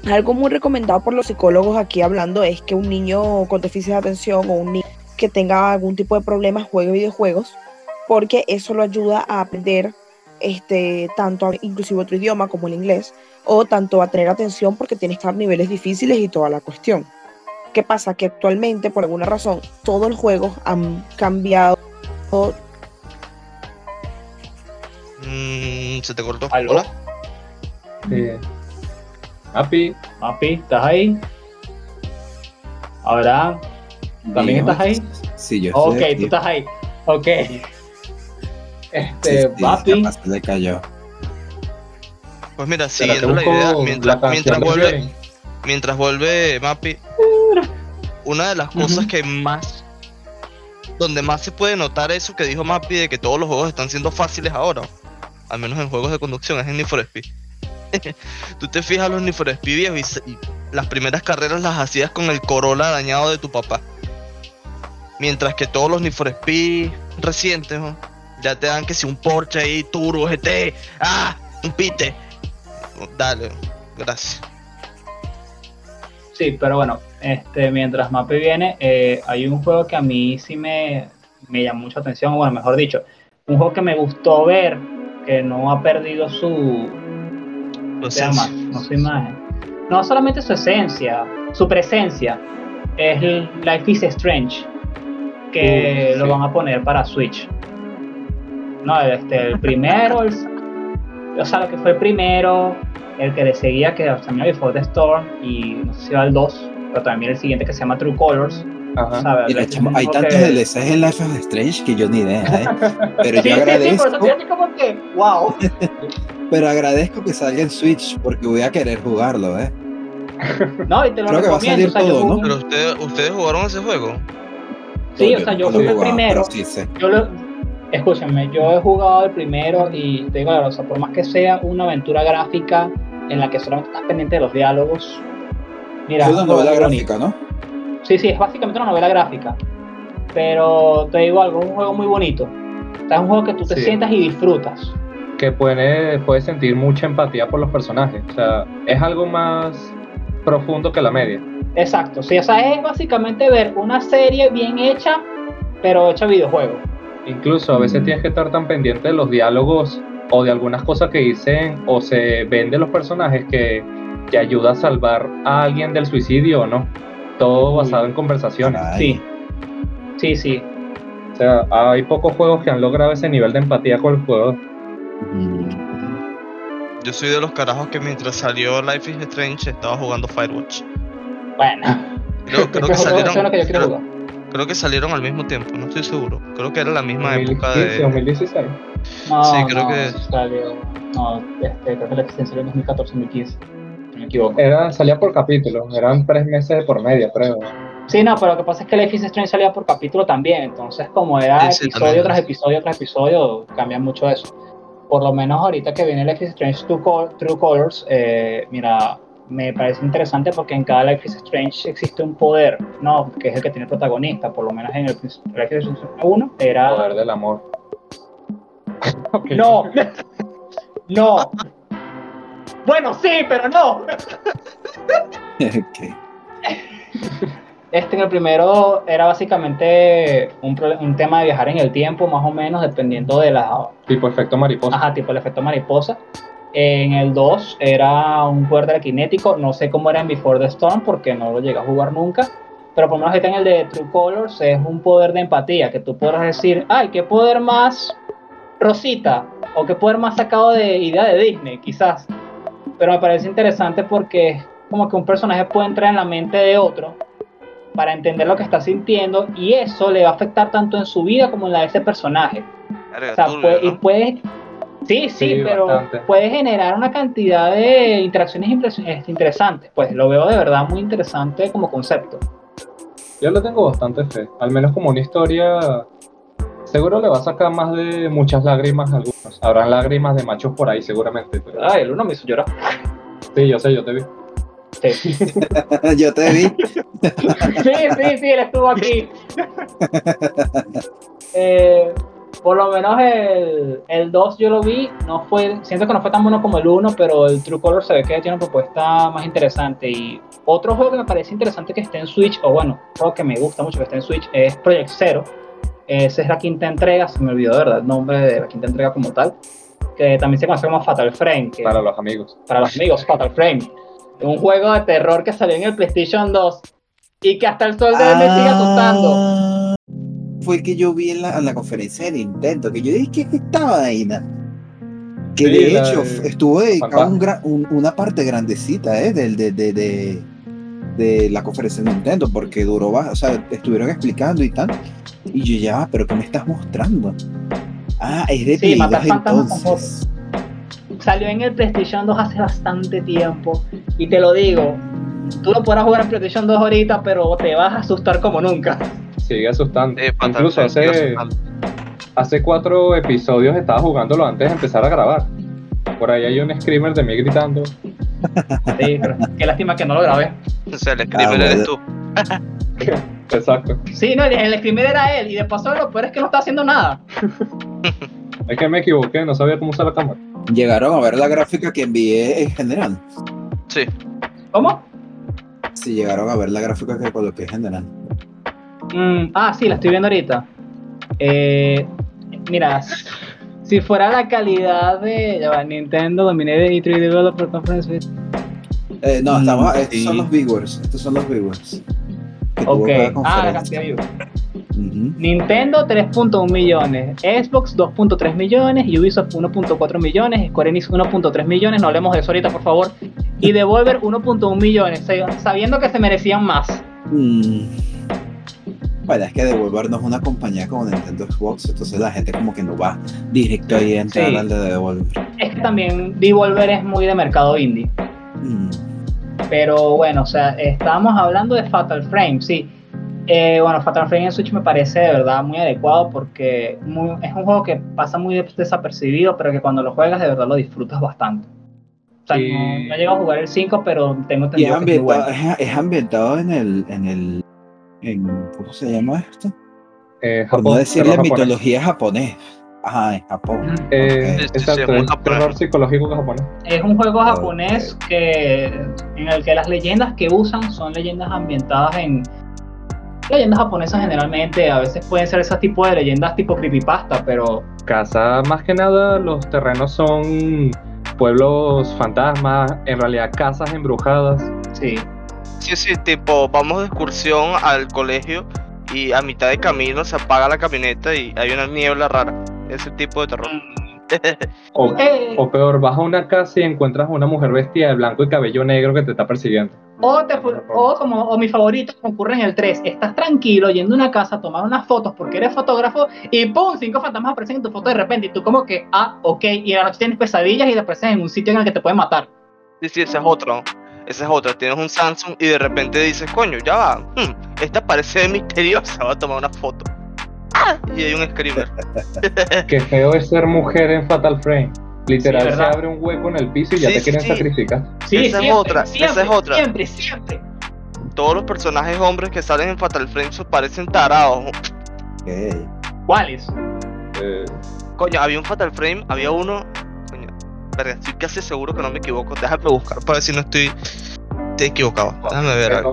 algo muy recomendado por los psicólogos aquí hablando es que un niño con déficit de atención o un niño que tenga algún tipo de problema juegue videojuegos porque eso lo ayuda a aprender este tanto a- inclusive otro idioma como el inglés o tanto a tener atención porque tiene que estar a niveles difíciles y toda la cuestión. ¿Qué pasa? Que actualmente por alguna razón todos los juegos han cambiado Mm, se te cortó. ¿Aló? Hola. Sí. Api, Mapi, ¿estás ahí? Ahora, ¿también estás ahí? Sí, yo Ok, estoy aquí. tú estás ahí. Ok. Este, sí, Papi, capaz se le cayó. Pues mira, siguiendo la idea, mientras, mientras vuelve, mientras vuelve Mappy, una de las cosas que más, donde más se puede notar eso que dijo Mappy de que todos los juegos están siendo fáciles ahora, al menos en juegos de conducción, es en Need for Speed. Tú te fijas los Need for y, las primeras carreras las hacías con el Corolla dañado de tu papá. Mientras que todos los Need for Speed recientes, ¿no? ya te dan que si un Porsche ahí, Turbo GT, ah, un Pite. Dale, gracias. sí, pero bueno, este, mientras Mapi viene, eh, hay un juego que a mí sí me, me llamó mucha atención, bueno, mejor dicho, un juego que me gustó ver, que no ha perdido su, Lo se llama, siento. no su imagen. No solamente su esencia, su presencia. Es el Life is Strange. Que Uh, lo sí. van a poner para Switch. No, este, el primero, el- o sea, lo que fue el primero, el que le seguía, que también Before the Storm, y no sé si va el 2, pero también el siguiente que se llama True Colors. Ajá. chamo, hay tantos que- DLCs en Life is Strange que yo ni idea, ¿eh? Pero Sí, yo sí, sí, por agradezco, eso como que, wow. pero agradezco que salga en Switch porque voy a querer jugarlo, ¿eh? No, y te lo Creo que va a recomiendo. o sea, salir yo todo, jugué ¿no? Pero ustedes, ustedes jugaron ese juego. Sí, o sea, yo jugué el primero. pero sí sé. yo lo, escúchenme, yo he jugado el primero y te digo, la o sea, por más que sea una aventura gráfica en la que solamente estás pendiente de los diálogos, mira, Es una novela gráfica, ¿no? Sí, sí, es básicamente una novela gráfica, pero te digo algo, es un juego muy bonito. O sea, es un juego que tú te Sí. sientas y disfrutas. Que puede, puede sentir mucha empatía por los personajes. O sea, es algo más profundo que la media. Exacto, sí, o sea, es básicamente ver una serie bien hecha, pero hecha videojuego. Incluso a veces Mm. tienes que estar tan pendiente de los diálogos o de algunas cosas que dicen o se ven de los personajes que, que ayuda a salvar a alguien del suicidio o no. Todo basado en conversaciones. Ay, Sí, sí, sí. O sea, hay pocos juegos que han logrado ese nivel de empatía con el juego. Mm, Yo soy de los carajos que mientras salió Life is Strange estaba jugando Firewatch. Bueno, Creo, que salieron. que yo creo- que salieron al mismo tiempo, no estoy seguro. Creo que era la misma 2015, época de. 2016. No, Sí, creo no, que- salió. No, este, creo que la existencia salió en 2014-2015. No me equivoco. Era, salía por capítulo, eran tres meses de por media, creo. Sí, no, pero lo que pasa es que Life is Strange salía por capítulo también, entonces como era Sí, sí, episodio también. tras episodio tras episodio, cambia mucho eso. Por lo menos ahorita que viene Life is Strange True, Col- True Colors, eh, mira, me parece interesante porque en cada Life is Strange existe un poder, ¿no? Que es el que tiene el protagonista, por lo menos en el Life is Strange 1 era... Poder del amor. No, no. Bueno, sí, pero no. Ok. Este en el primero era básicamente un, un tema de viajar en el tiempo, más o menos, dependiendo de la. Tipo efecto mariposa. Ajá, tipo el efecto mariposa. En el 2 era un poder telequinético, no sé cómo era en Before the Storm porque no lo llegué a jugar nunca, pero por lo menos ahorita en el de True Colors es un poder de empatía, que tú podrás decir, ay, qué poder más rosita, o qué poder más sacado de idea de Disney, quizás. Pero me parece interesante porque es como que un personaje puede entrar en la mente de otro para entender lo que está sintiendo y eso le va a afectar tanto en su vida como en la de ese personaje. O sea, turbio, puede, y ¿no? puede, sí, sí, Sí, pero bastante. puede generar una cantidad de interacciones impres- este, interesantes. Pues lo veo de verdad muy interesante como concepto. Yo le tengo bastante fe. Al menos como una historia. Seguro le va a sacar más de muchas lágrimas a algunos. Habrán lágrimas de machos por ahí, seguramente. Pero... Ay, el uno me hizo llorar. Sí, yo sé, yo te vi. Sí, sí, Yo te vi. sí, sí, él estuvo aquí. Eh, por lo menos el, el 2 yo lo vi, no fue, siento que no fue tan bueno como el 1, pero el True Color se ve que tiene una propuesta más interesante. Y otro juego que me parece interesante que esté en Switch, o bueno, juego que me gusta mucho que esté en Switch, es Project Zero. Esa es la quinta entrega, se me olvidó de verdad el nombre de la quinta entrega como tal, que también se conoce como Fatal Frame, que Para los amigos. para los amigos, Fatal Frame. Un juego de terror que salió en el PlayStation 2 y que hasta el sol de hoy me sigue asustando. Ah, Fue que yo vi en la, en la conferencia de Nintendo, que yo dije que esta vaina. Que Sí, de hecho de estuvo dedicado un Fantasma. gran- un- una parte grandecita eh, del, de, de, de, de la conferencia de Nintendo, porque duró, o sea, estuvieron explicando y tal. Y yo ya, pero ¿qué me estás mostrando? Ah, es de Sí, Play matar 2 fantasmas con entonces. Salió en el PlayStation 2 hace bastante tiempo y te lo digo, tú lo podrás jugar en PlayStation 2 ahorita, pero te vas a asustar como nunca. Sigue asustando. Incluso hace, asustando. hace cuatro episodios estaba jugándolo antes de empezar a grabar. Por ahí hay un screamer de mí gritando. Sí, pero qué lástima que no lo grabé. O sea, el screamer bueno. eres tú. Exacto. Sí, no, el, el screamer era él y de paso lo peor es que no está haciendo nada. Es que me equivoqué, no sabía cómo usar la cámara. Llegaron a ver la gráfica que envié en general. Sí. ¿Cómo? Sí, llegaron a ver la gráfica que coloqué en general. Mm, ah, sí, la estoy viendo ahorita. Eh, mira, si fuera la calidad de ya va, Nintendo Dominated E3 Developer Conference. Eh, no, Mm, estamos, estos sí. son los viewers. Estos son los viewers. Ok, ah, la cantidad de Ujú. Nintendo 3.1 millones, Xbox 2.3 millones, Ubisoft 1.4 millones, Square Enix 1.3 millones, no hablemos de eso ahorita por favor, y Devolver 1.1 millones, sab- sabiendo que se merecían más. Mm. Bueno, es que Devolver no es una compañía como Nintendo Xbox, entonces la gente como que no va directo ahí a entrar Sí. al de Devolver. Es que también Devolver es muy de mercado indie. Mm. Pero bueno, o sea, estábamos hablando de Fatal Frame, sí. Eh, bueno, Fatal Frame en Switch me parece de verdad muy adecuado porque muy- es un juego que pasa muy des- desapercibido, pero que cuando lo juegas de verdad lo disfrutas bastante. O sea, Sí. no, no he llegado a jugar el 5, pero tengo Y es entendido que es bueno. es, es ambientado en el, en el, en, ¿cómo se llama esto? Eh, Por no Japón, terror japonés. mitología japonés. Ajá, en Japón. Eh, exacto, muy es japonés. terror psicológico japonés. Es un juego japonés que en el que las leyendas que usan son leyendas ambientadas en leyendas japonesas generalmente, a veces pueden ser ese tipo de leyendas tipo creepypasta, pero Casa, más que nada, los terrenos son pueblos fantasmas, en realidad casas embrujadas. sí. Sí, sí, tipo, vamos de excursión al colegio y a mitad de camino se apaga la camioneta y hay una niebla rara. Ese tipo de terror. O, Eh, o peor, vas a una casa y encuentras a una mujer vestida de blanco y cabello negro que te está persiguiendo. O, te fu- o como o mi favorito que ocurre en el 3, estás tranquilo yendo a una casa a tomar unas fotos porque eres fotógrafo y ¡pum! Cinco fantasmas aparecen en tu foto de repente y tú como que, ah, ok, y a la noche tienes pesadillas y te aparecen en un sitio en el que te pueden matar. Sí, sí, esa es otra. Esa es otra. Tienes un Samsung y de repente dices, coño, ya va. hmm, esta parece misteriosa. Voy a tomar una foto. ¡Ah! Y hay un screamer. Qué feo es ser mujer en Fatal Frame. Literal, Sí, se abre un hueco en el piso y ya Sí, te sí, quieren sí. sacrificar. Sí, Esa es siempre, otra, esa es otra. Siempre, siempre. Todos los personajes hombres que salen en Fatal Frame parecen tarados. ¿Cuáles? Eh, Coño, había un Fatal Frame, había uno. Coño, verga, estoy casi seguro que no me equivoco. Déjame buscar para ver si no estoy, estoy equivocado. Déjame ver. a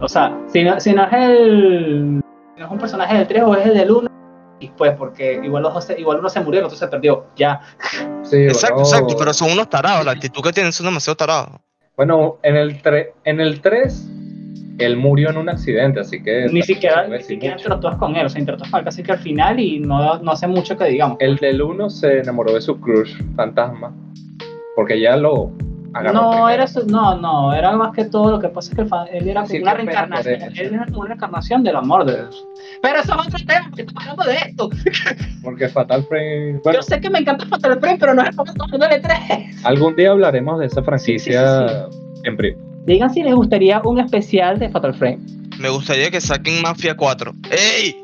O sea, si no, si no es el. No es un personaje del 3 o es el del 1, y pues, porque igual, los dos se- igual uno se murió, el otro se perdió. Ya. Sí, Exacto, bueno, exacto, pero son unos tarados. La actitud que tienen son demasiado tarados. Bueno, en el, en el 3, él murió en un accidente, así que. Ni siquiera, ni siquiera interactúas con él, o sea, interactúas con él casi que al final y no, no hace mucho que digamos. El del 1 se enamoró de su crush fantasma. Porque ya lo. No, primero. era su- no, no, era más que todo lo que pasa es que el él era como Sí, una reencarnación, él era como una reencarnación del amor de Dios. Pero eso es otro tema, porque estamos hablando de esto. Porque Fatal Frame. Bueno, Yo sé que me encanta Fatal Frame, pero no es porque estamos hablando de 3. algún día hablaremos de esa franquicia Sí, en pri- Digan si les gustaría un especial de Fatal Frame. Me gustaría que saquen Mafia 4. ¡Ey!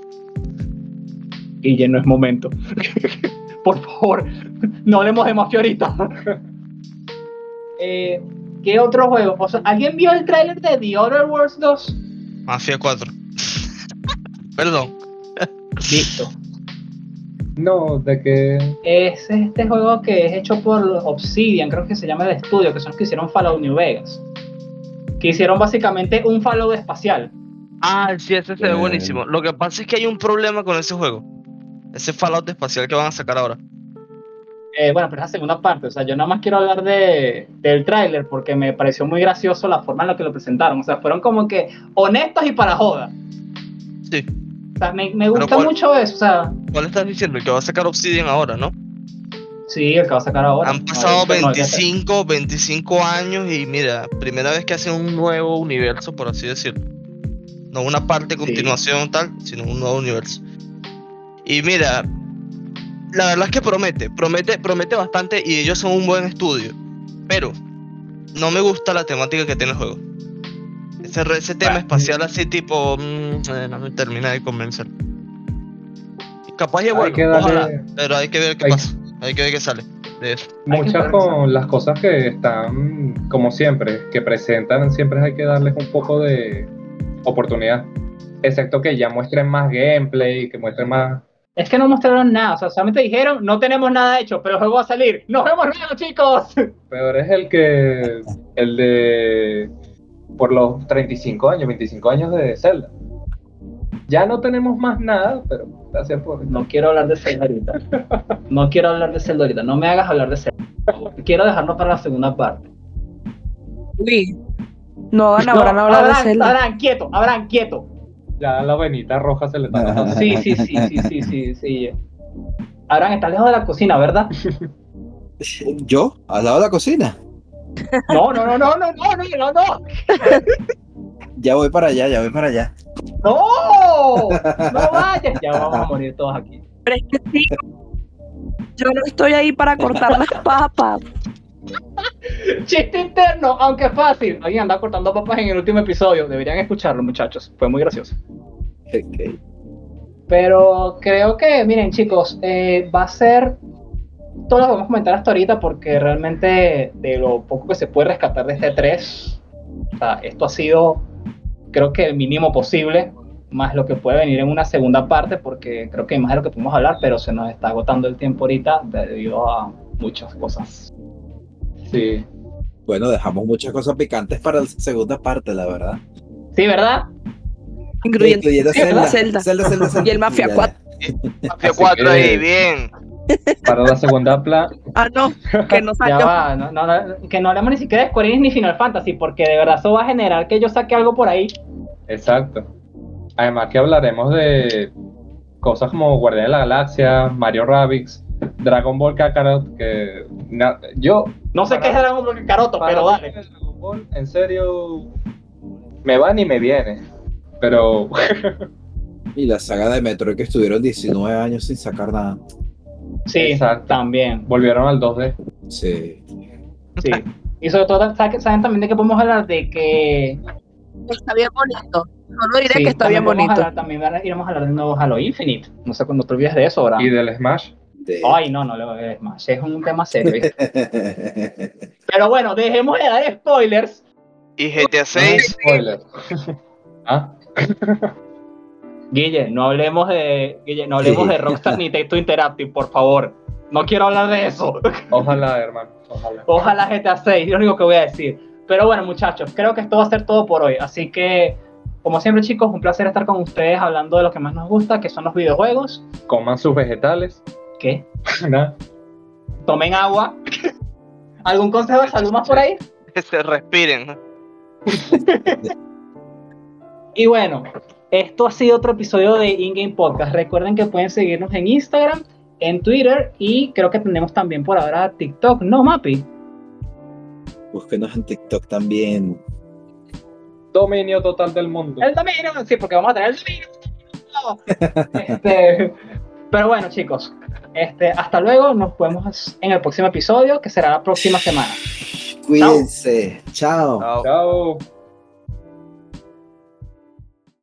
Y ya no es momento. Por favor, no hablemos de Mafia ahorita. Eh, ¿Qué otro juego? O sea, ¿Alguien vio el tráiler de The Other Worlds 2? Mafia 4. Perdón. Listo. No, de que. Es este juego que es hecho por Obsidian, creo que se llama el estudio, que son los que hicieron Fallout New Vegas. Que hicieron básicamente un Fallout espacial. Ah, sí, ese se ve buenísimo. Lo que pasa es que hay un problema con ese juego. Ese Fallout espacial que van a sacar ahora. Eh, bueno, pero es la segunda parte. O sea, yo nada más quiero hablar de, del tráiler porque me pareció muy gracioso la forma en la que lo presentaron. O sea, fueron como que honestos y para joda. Sí. O sea, me, me gusta cuál- mucho eso. O sea, ¿Cuál estás diciendo? El que va a sacar Obsidian ahora, ¿no? sí, el que va a sacar ahora. Han pasado No, no, no, 25, 25 años y mira, primera vez que hacen un nuevo universo, por así decirlo. No una parte, continuación tal, sino un nuevo universo. Y mira, la verdad es que promete, promete, promete bastante y ellos son un buen estudio. Pero no me gusta la temática que tiene el juego. Ese, ese tema Bueno. espacial así tipo, mm, eh, no me termina de convencer. Capaz y bueno, que darle- ojalá, pero hay que ver qué hay- pasa. Hay que ver qué sale de eso. Muchas con las cosas que están, como siempre, que presentan, siempre hay que darles un poco de oportunidad. Excepto que ya muestren más gameplay, que muestren más. Es que no mostraron nada. O sea, solamente dijeron, no tenemos nada hecho, pero el juego va a salir. ¡Nos vemos luego, chicos! Peor es el que. El de. Por los 35 años, 25 años de Zelda. Ya no tenemos más nada, pero gracias por. No quiero hablar de Zelda ahorita. No quiero hablar de Zelda ahorita. No me hagas hablar de Zelda. Quiero dejarlo para la segunda parte. Uy. No hagan No, ahora hablar de Zelda. Abraham, quieto, Abraham, quieto. Ya la venita roja se le está notando. Sí, sí, sí, sí, sí, sí, sí. Abraham, estás lejos de la cocina, ¿verdad? ¿Yo? ¿Al lado de la cocina? No, no, no, no, no, no, no, no, no. Ya voy para allá, ya voy para allá. No, no vayas. Ya vamos a morir todos aquí. Pero es que sí, yo no estoy ahí para cortar las papas. Chiste interno, aunque fácil. Alguien anda cortando papas en el último episodio. Deberían escucharlo, muchachos. Fue muy gracioso. Ok. Pero creo que, miren, chicos, eh, va a ser todo lo que vamos a comentar hasta ahorita porque realmente de lo poco que se puede rescatar de este 3, o sea, esto ha sido, creo que el mínimo posible, más lo que puede venir en una segunda parte porque creo que hay más de lo que podemos hablar, pero se nos está agotando el tiempo ahorita debido a muchas cosas. Sí. Bueno, dejamos muchas cosas picantes para la segunda parte, la verdad. Sí, ¿verdad? Incluyendo Incluyendo Zelda. Zelda. Zelda, Zelda, Zelda. Y el Mafia Ya, 4. Mafia Así 4 que- ahí, bien. Para la segunda pla Ah, no, que no Ya salió. va, no, no, no, que no hablemos ni siquiera de Square Enix ni Final Fantasy porque de verdad eso va a generar que yo saque algo por ahí. Exacto. Además que hablaremos de cosas como Guardián de la Galaxia, Mario Rabbids, Dragon Ball Kakarot, que na- yo No sé qué es Dragon Ball para pero dale. el Dragon Ball, en serio, me va ni me viene. Pero Y la saga de Metroid que estuvieron 19 años sin sacar nada. Sí, Exacto. también. volvieron al 2D. Sí. Sí. Y sobre todo, ¿saben también de qué podemos hablar? De que. Está bien bonito. Solo diré sí, que está bien también podemos bonito. hablar- también van a- iremos a hablar del nuevo Halo Infinite. No sé cuándo te olvides de eso, ahora. Y del Smash. De- Ay, no, no le voy a más. Es un tema serio. ¿viste? Pero bueno, dejemos de dar spoilers. Y GTA 6, Spoiler. ah, Guille, no hablemos de. Guille, no hablemos Sí. de Rockstar ni Texto Interactive, por favor. No quiero hablar de eso. ojalá, hermano. Ojalá. Ojalá GTA 6, es lo único que voy a decir. Pero bueno, muchachos, creo que esto va a ser todo por hoy. Así que, como siempre, chicos, un placer estar con ustedes hablando de lo que más nos gusta, que son los videojuegos. Coman sus vegetales. Que Nada. tomen agua. ¿Algún consejo de salud más por ahí? se respiren. Y bueno, esto ha sido otro episodio de InGame Podcast. Recuerden que pueden seguirnos en Instagram, en Twitter y creo que tenemos también por ahora TikTok, ¿no, Mapi? Búsquenos en TikTok también. Dominio total del mundo. El dominio, sí, porque vamos a tener el dominio. Este, pero bueno, chicos, este, hasta luego. Nos vemos en el próximo episodio, que será la próxima semana. Cuídense. Chao. Chao. Chao.